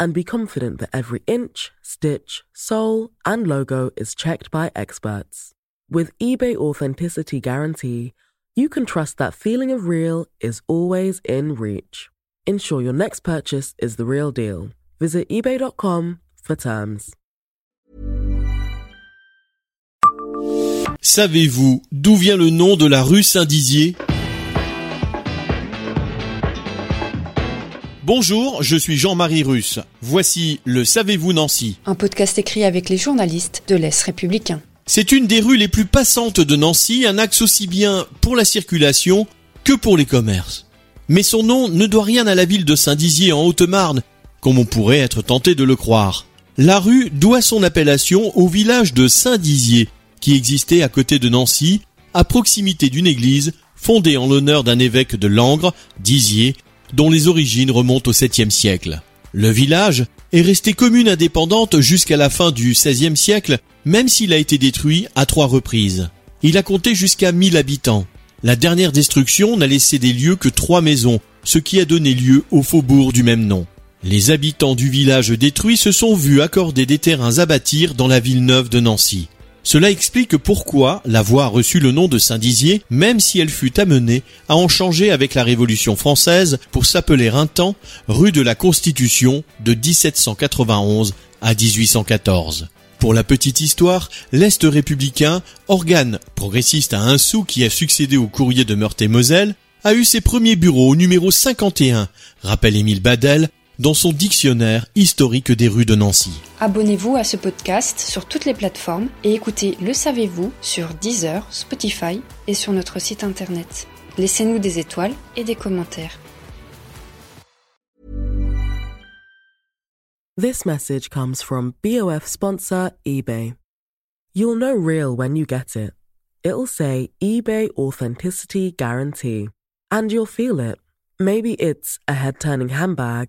and be confident that every inch, stitch, sole, and logo is checked by experts. With eBay Authenticity Guarantee, you can trust that feeling of real is always in reach. Ensure your next purchase is the real deal. Visit eBay.com for terms. Savez-vous d'où vient le nom de la rue Saint-Dizier Bonjour, je suis Jean-Marie Russe. Voici le Savez-vous Nancy Un podcast écrit avec les journalistes de l'Est républicain. C'est une des rues les plus passantes de Nancy, un axe aussi bien pour la circulation que pour les commerces. Mais son nom ne doit rien à la ville de Saint-Dizier en Haute-Marne, comme on pourrait être tenté de le croire. La rue doit son appellation au village de Saint-Dizier, qui existait à côté de Nancy, à proximité d'une église fondée en l'honneur d'un évêque de Langres, Dizier, dont les origines remontent au 7e siècle. Le village est resté commune indépendante jusqu'à la fin du XVIe siècle, même s'il a été détruit à trois reprises. Il a compté jusqu'à 1000 habitants. La dernière destruction n'a laissé des lieux que trois maisons, ce qui a donné lieu au faubourg du même nom. Les habitants du village détruit se sont vus accorder des terrains à bâtir dans la ville neuve de Nancy. Cela explique pourquoi la voie a reçu le nom de Saint-Dizier, même si elle fut amenée à en changer avec la Révolution française pour s'appeler un temps rue de la Constitution de 1791 à 1814. Pour la petite histoire, l'Est républicain, organe progressiste à un sou qui a succédé au courrier de Meurthe-et-Moselle, a eu ses premiers bureaux au numéro 51, rappelle Émile Badel, dans son dictionnaire historique des rues de Nancy. Abonnez-vous à ce podcast sur toutes les plateformes et écoutez Le Savez-vous sur Deezer, Spotify et sur notre site internet. Laissez-nous des étoiles et des commentaires. This message comes from BOF sponsor eBay. You'll know real when you get it. It'll say eBay Authenticity Guarantee. And you'll feel it. Maybe it's a head turning handbag